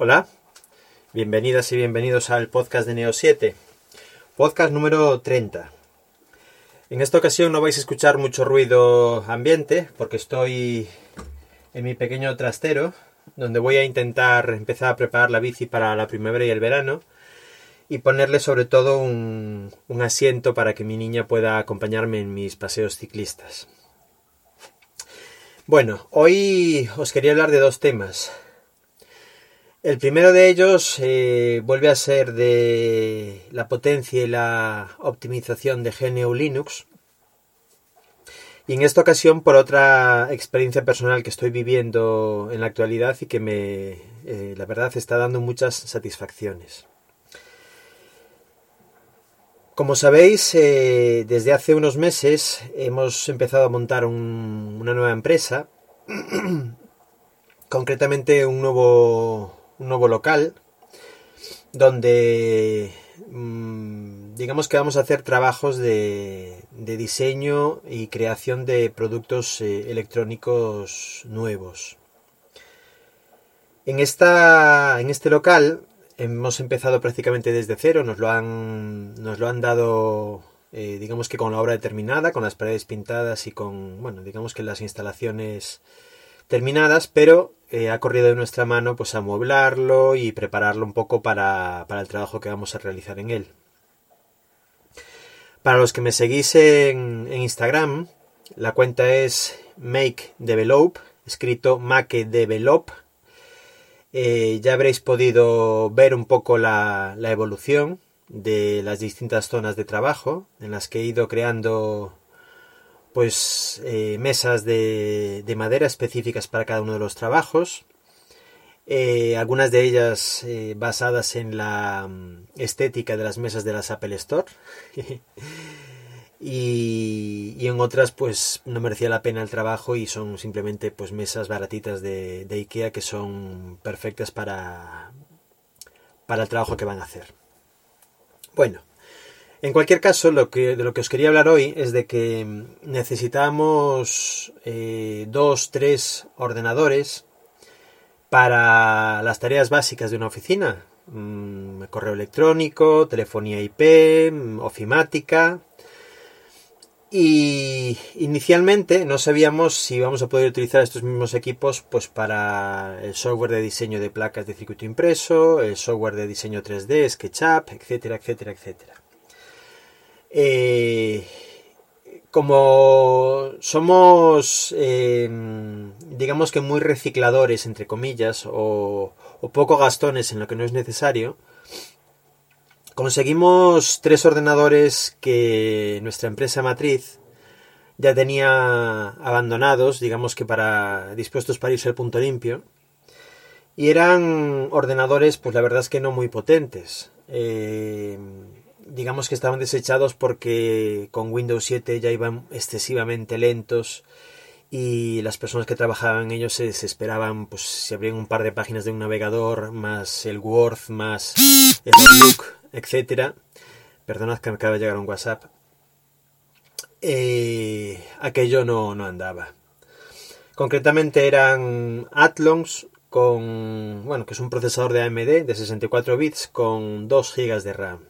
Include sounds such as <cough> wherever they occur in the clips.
Hola, bienvenidas y bienvenidos al podcast de Neo 7, podcast número 30. En esta ocasión no vais a escuchar mucho ruido ambiente porque estoy en mi pequeño trastero donde voy a intentar empezar a preparar la bici para la primavera y el verano y ponerle sobre todo un, un asiento para que mi niña pueda acompañarme en mis paseos ciclistas. Bueno, hoy os quería hablar de dos temas. El primero de ellos eh, vuelve a ser de la potencia y la optimización de GNU Linux. Y en esta ocasión por otra experiencia personal que estoy viviendo en la actualidad y que me, eh, la verdad, está dando muchas satisfacciones. Como sabéis, eh, desde hace unos meses hemos empezado a montar una nueva empresa, <clears throat> concretamente un nuevo un nuevo local donde mm, digamos que vamos a hacer trabajos de, diseño y creación de productos eh, electrónicos nuevos. En, esta, en este local hemos empezado prácticamente desde cero, nos lo han, nos lo han dado eh, digamos que con la obra determinada, con las paredes pintadas y con, bueno, digamos que las instalaciones terminadas, pero eh, ha corrido de nuestra mano pues amueblarlo y prepararlo un poco para, para, el trabajo que vamos a realizar en él. Para los que me seguís en, Instagram, la cuenta es Make Develop, escrito Make Develop. Eh, ya habréis podido ver un poco la, la evolución de las distintas zonas de trabajo en las que he ido creando pues eh, mesas de, madera específicas para cada uno de los trabajos. Eh, algunas de ellas eh, basadas en la mm, estética de las mesas de las Apple Store. <laughs> y, en otras pues no merecía la pena el trabajo y son simplemente pues mesas baratitas de, de Ikea que son perfectas para, para el trabajo que van a hacer. Bueno, en cualquier caso, de lo que os quería hablar hoy es de que necesitamos eh, dos, tres ordenadores para las tareas básicas de una oficina. Mm, correo electrónico, telefonía IP, mm, ofimática. Y inicialmente no sabíamos si íbamos a poder utilizar estos mismos equipos pues para el software de diseño de placas de circuito impreso, el software de diseño 3D, SketchUp, etcétera, etcétera, etcétera. Eh, como somos, em, digamos que muy recicladores, entre comillas, o, poco gastones en lo que no es necesario, conseguimos tres ordenadores que nuestra empresa matriz ya tenía abandonados, digamos que para dispuestos para irse al punto limpio. Y eran ordenadores, pues la verdad es que no muy potentes. Eh, digamos que estaban desechados porque con Windows 7 ya iban excesivamente lentos y las personas que trabajaban en ellos se desesperaban, pues si abrían un par de páginas de un navegador, más el Word, más el Outlook, etcétera. Perdonad que me acaba de llegar un WhatsApp. Eh, aquello no, no andaba. Concretamente eran Atlons con, bueno, que es un procesador de AMD de 64 bits con 2 GB de RAM.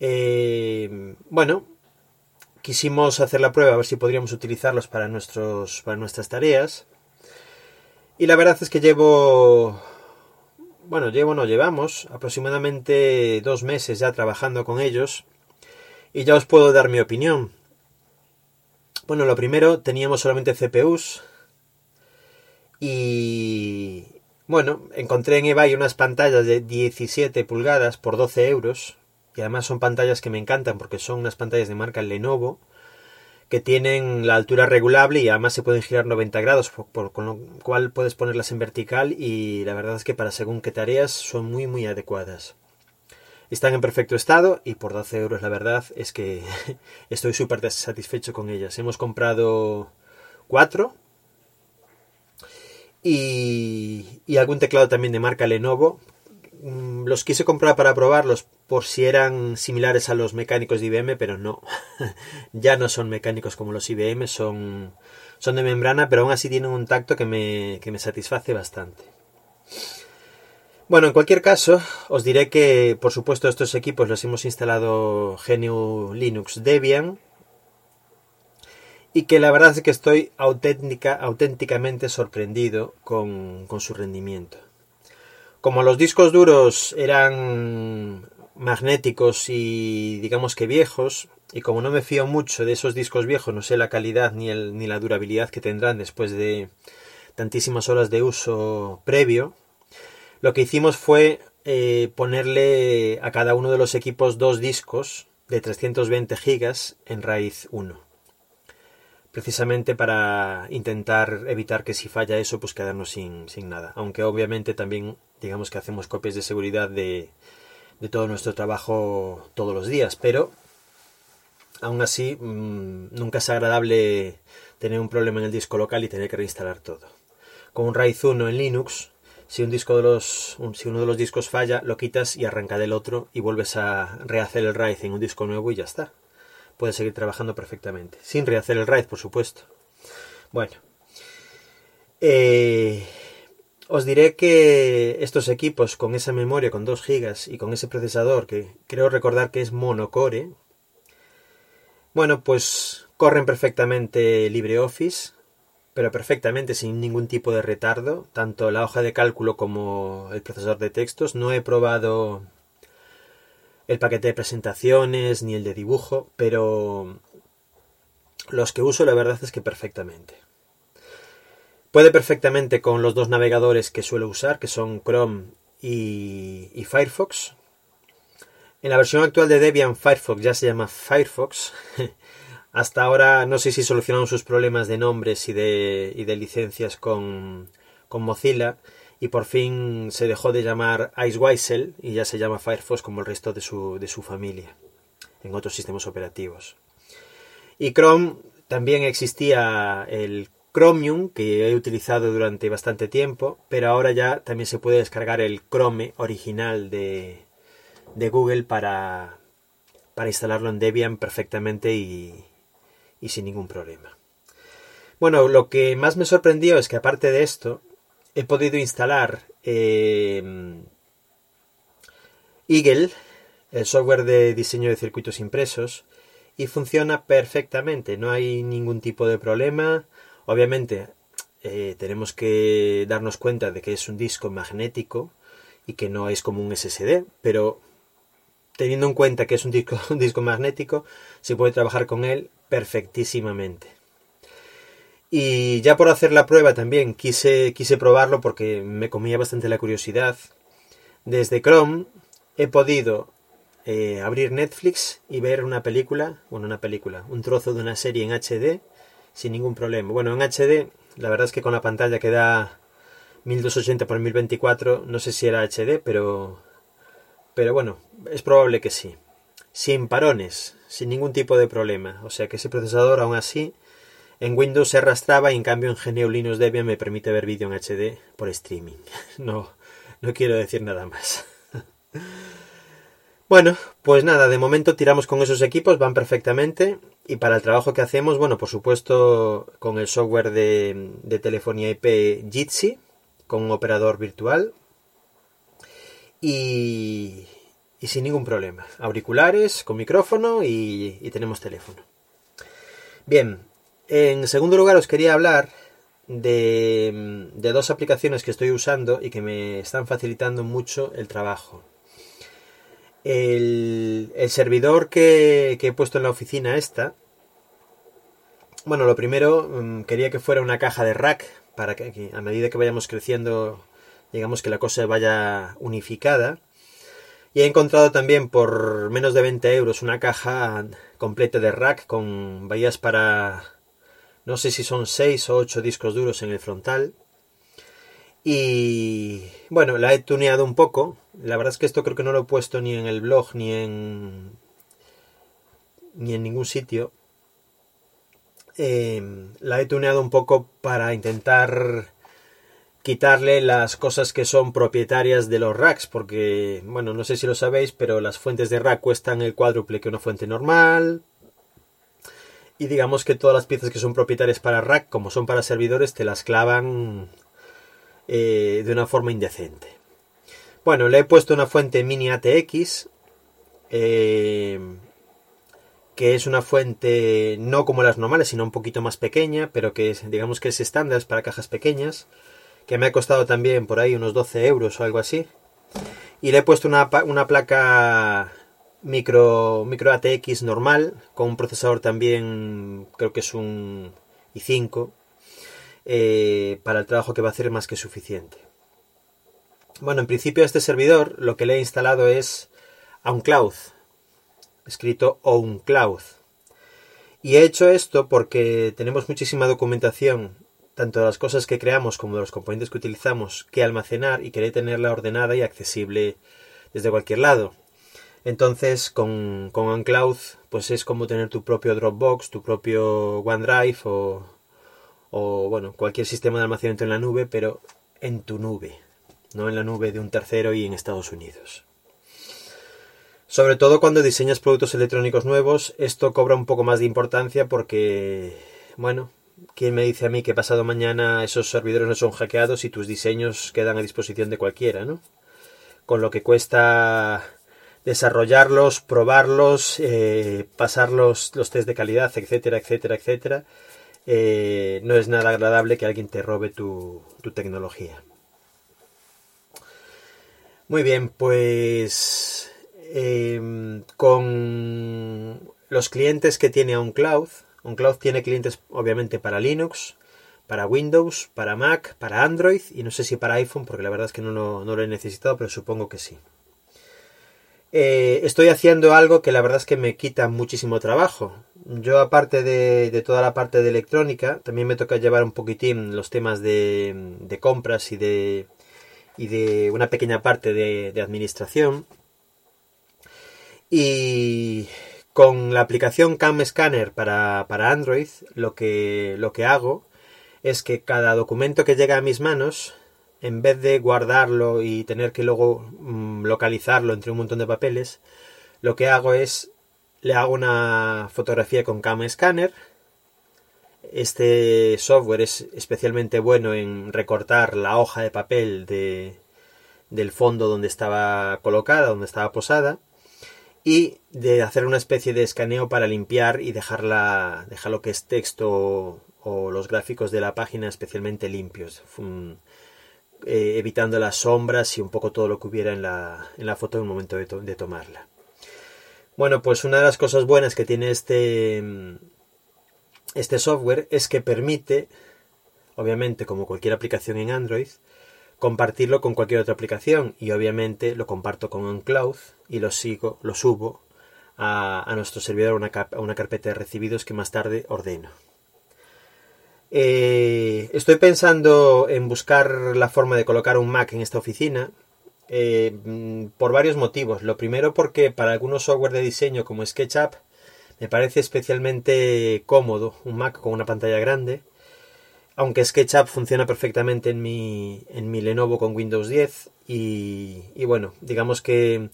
Eh, bueno, quisimos hacer la prueba a ver si podríamos utilizarlos para, nuestros, para nuestras tareas. Y la verdad es que llevo, bueno, llevo, no llevamos aproximadamente dos meses ya trabajando con ellos. Y ya os puedo dar mi opinión. Bueno, lo primero, teníamos solamente CPUs. Y bueno, encontré en eBay unas pantallas de 17 pulgadas por 12 euros además son pantallas que me encantan porque son unas pantallas de marca Lenovo que tienen la altura regulable y además se pueden girar 90 grados, por, con lo cual puedes ponerlas en vertical y la verdad es que para según qué tareas son muy muy adecuadas. Están en perfecto estado y por 12 euros la verdad es que <laughs> estoy súper satisfecho con ellas. Hemos comprado cuatro y, y algún teclado también de marca Lenovo los quise comprar para probarlos por si eran similares a los mecánicos de IBM, pero no. <laughs> ya no son mecánicos como los IBM, son, son de membrana, pero aún así tienen un tacto que me, que me satisface bastante. Bueno, en cualquier caso, os diré que, por supuesto, estos equipos los hemos instalado GNU Linux Debian y que la verdad es que estoy auténtica, auténticamente sorprendido con, con su rendimiento. Como los discos duros eran magnéticos y digamos que viejos, y como no me fío mucho de esos discos viejos, no sé la calidad ni, el, ni la durabilidad que tendrán después de tantísimas horas de uso previo, lo que hicimos fue eh, ponerle a cada uno de los equipos dos discos de 320 gigas en raíz 1 precisamente para intentar evitar que si falla eso, pues quedarnos sin, sin nada. Aunque obviamente también digamos que hacemos copias de seguridad de, de todo nuestro trabajo todos los días, pero aún así mm, nunca es agradable tener un problema en el disco local y tener que reinstalar todo. Con un RAID 1 en Linux, si un disco de los si uno de los discos falla, lo quitas y arranca del otro y vuelves a rehacer el RAID en un disco nuevo y ya está puede seguir trabajando perfectamente. Sin rehacer el RAID, por supuesto. Bueno. Eh, os diré que estos equipos con esa memoria con 2 GB y con ese procesador que creo recordar que es monocore, bueno, pues corren perfectamente LibreOffice, pero perfectamente sin ningún tipo de retardo, tanto la hoja de cálculo como el procesador de textos. No he probado el paquete de presentaciones ni el de dibujo, pero los que uso la verdad es que perfectamente. Puede perfectamente con los dos navegadores que suelo usar, que son Chrome y, Firefox. En la versión actual de Debian, Firefox ya se llama Firefox. <laughs> Hasta ahora no sé si solucionaron sus problemas de nombres y de, y de licencias con, con Mozilla y por fin se dejó de llamar Iceweasel y ya se llama Firefox como el resto de su, de su familia en otros sistemas operativos. Y Chrome también existía el Chromium que he utilizado durante bastante tiempo, pero ahora ya también se puede descargar el Chrome original de, Google para, para instalarlo en Debian perfectamente y, y sin ningún problema. Bueno, lo que más me sorprendió es que aparte de esto, he podido instalar eh, Eagle, el software de diseño de circuitos impresos, y funciona perfectamente, no hay ningún tipo de problema. Obviamente eh, tenemos que darnos cuenta de que es un disco magnético y que no es como un SSD, pero teniendo en cuenta que es un disco, <laughs> un disco magnético, se puede trabajar con él perfectísimamente. Y ya por hacer la prueba también quise, quise probarlo porque me comía bastante la curiosidad. Desde Chrome he podido eh, abrir Netflix y ver una película, bueno, una película, un trozo de una serie en HD sin ningún problema. Bueno, en HD, la verdad es que con la pantalla que da 1280 x 1024, no sé si era HD, pero, pero bueno, es probable que sí. Sin parones, sin ningún tipo de problema. O sea que ese procesador aún así en Windows se arrastraba y en cambio en GNU Linux Debian me permite ver vídeo en HD por streaming. <laughs> No, no quiero decir nada más. <laughs> Bueno, pues nada, de momento tiramos con esos equipos, van perfectamente. Y para el trabajo que hacemos, bueno, por supuesto, con el software de, telefonía IP Jitsi, con un operador virtual. Y, sin ningún problema. Auriculares, con micrófono y tenemos teléfono. Bien, en segundo lugar, os quería hablar de, dos aplicaciones que estoy usando y que me están facilitando mucho el trabajo. El, servidor que, he puesto en la oficina esta, bueno, lo primero mm, quería que fuera una caja de rack para que, a medida que vayamos creciendo, digamos que la cosa vaya unificada. Y he encontrado también por menos de 20 euros una caja completa de rack con bahías para no sé si son 6 o 8 discos duros en el frontal. Y bueno, la he tuneado un poco. La verdad es que esto creo que no lo he puesto ni en el blog ni en ni en ningún sitio. Em, la he tuneado un poco para intentar quitarle las cosas que son propietarias de los racks, porque, bueno, no sé si lo sabéis, pero las fuentes de rack cuestan el cuádruple que una fuente normal, y digamos que todas las piezas que son propietarias para rack, como son para servidores, te las clavan eh, de una forma indecente. Bueno, le he puesto una fuente mini ATX, eh, que es una fuente no como las normales, sino un poquito más pequeña, pero que digamos que es estándar para cajas pequeñas, que me ha costado también por ahí unos 12 euros o algo así. Y le he puesto una, una placa micro, micro ATX normal, con un procesador también, creo que es un i5, eh, para el trabajo que va a hacer más que suficiente. Bueno, en principio a este servidor lo que le he instalado es OnCloud, escrito OnCloud. Y he hecho esto porque tenemos muchísima documentación, tanto de las cosas que creamos como de los componentes que utilizamos, que almacenar y querer tenerla ordenada y accesible desde cualquier lado. Entonces, con, con OnCloud, pues es como tener tu propio Dropbox, tu propio OneDrive o, o, bueno, cualquier sistema de almacenamiento en la nube, pero en tu nube, no en la nube de un tercero y en Estados Unidos. Sobre todo cuando diseñas productos electrónicos nuevos, esto cobra un poco más de importancia porque, bueno, ¿quién me dice a mí que pasado mañana esos servidores no son hackeados y tus diseños quedan a disposición de cualquiera, ¿no? Con lo que cuesta desarrollarlos, probarlos, eh, pasar los, test de calidad, etcétera, etcétera, etcétera, eh, no es nada agradable que alguien te robe tu, tecnología. Muy bien, pues em, con los clientes que tiene OnCloud, OnCloud tiene clientes obviamente para Linux, para Windows, para Mac, para Android y no sé si para iPhone, porque la verdad es que no, no lo he necesitado, pero supongo que sí. Eh, estoy haciendo algo que la verdad es que me quita muchísimo trabajo. Yo aparte de, toda la parte de electrónica, también me toca llevar un poquitín los temas de, compras y de, y de una pequeña parte de, administración. Y con la aplicación Cam Scanner para, para Android, lo que, lo que hago es que cada documento que llega a mis manos en vez de guardarlo y tener que luego mm, localizarlo entre un montón de papeles, lo que hago es le hago una fotografía con Cam Scanner. Este software es especialmente bueno en recortar la hoja de papel de, del fondo donde estaba colocada, donde estaba posada, y de hacer una especie de escaneo para limpiar y dejarla, dejar lo que es texto o los gráficos de la página especialmente limpios. Eh, evitando las sombras y un poco todo lo que hubiera en la, en la foto en el momento de, tomarla. Bueno, pues una de las cosas buenas que tiene este, este software es que permite, obviamente como cualquier aplicación en Android, compartirlo con cualquier otra aplicación y obviamente lo comparto con OnCloud y lo sigo, lo subo a, a nuestro servidor una, a una carpeta de recibidos que más tarde ordeno. Eh, estoy pensando en buscar la forma de colocar un Mac en esta oficina eh, por varios motivos. Lo primero porque para algunos software de diseño como SketchUp me parece especialmente cómodo un Mac con una pantalla grande. Aunque SketchUp funciona perfectamente en mi, en mi Lenovo con Windows 10 y, y bueno, digamos que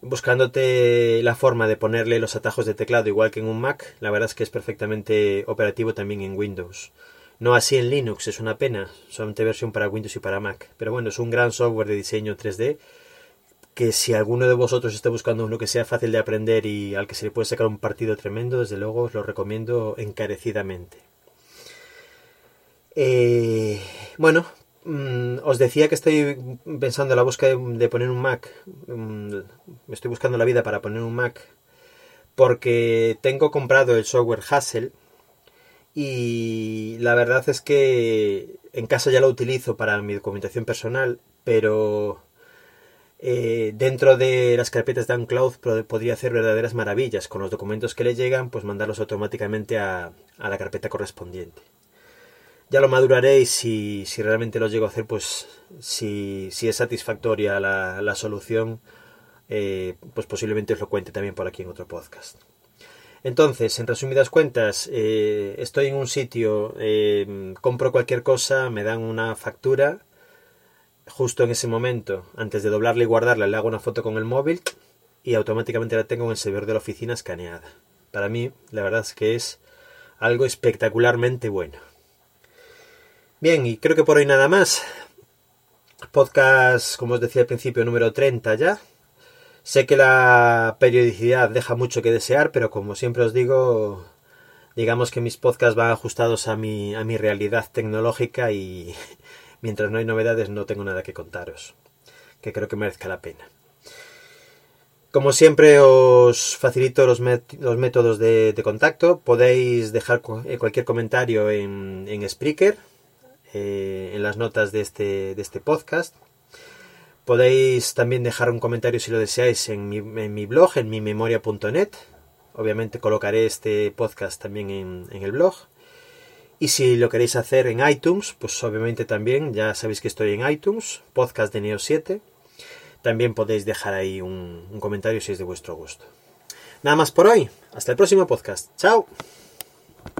buscándote la forma de ponerle los atajos de teclado igual que en un Mac, la verdad es que es perfectamente operativo también en Windows. No así en Linux, es una pena, solamente versión para Windows y para Mac. Pero bueno, es un gran software de diseño 3D que si alguno de vosotros está buscando uno que sea fácil de aprender y al que se le puede sacar un partido tremendo, desde luego os lo recomiendo encarecidamente. Eh, bueno, os decía que estoy pensando en la búsqueda de, poner un Mac. Mm, estoy buscando la vida para poner un Mac. Porque tengo comprado el software Hassel. Y la verdad es que en casa ya lo utilizo para mi documentación personal. Pero eh, dentro de las carpetas de OnCloud podría hacer verdaderas maravillas. Con los documentos que le llegan, pues mandarlos automáticamente a la carpeta correspondiente ya lo maduraré y si, si realmente lo llego a hacer, pues si, si es satisfactoria la, la solución, eh, pues posiblemente os lo cuente también por aquí en otro podcast. Entonces, en resumidas cuentas, eh, estoy en un sitio, eh, compro cualquier cosa, me dan una factura, justo en ese momento, antes de doblarla y guardarla, le hago una foto con el móvil y automáticamente la tengo en el servidor de la oficina escaneada. Para mí, la verdad es que es algo espectacularmente bueno. Bien, y creo que por hoy nada más. Podcast, como os decía al principio, número 30 ya. Sé que la periodicidad deja mucho que desear, pero como siempre os digo, digamos que mis podcasts van ajustados a mi, a mi realidad tecnológica y <laughs> mientras no hay novedades no tengo nada que contaros, que creo que merezca la pena. Como siempre os facilito los, métodos de, contacto. Podéis dejar eh, cualquier comentario en, en Spreaker, eh, en las notas de este, de este podcast. Podéis también dejar un comentario si lo deseáis en mi, blog, en mi memoria.net. Obviamente colocaré este podcast también en, el blog. Y si lo queréis hacer en iTunes, pues obviamente también, ya sabéis que estoy en iTunes, podcast de Neo 7. También podéis dejar ahí un, un comentario si es de vuestro gusto. Nada más por hoy. Hasta el próximo podcast. Chao.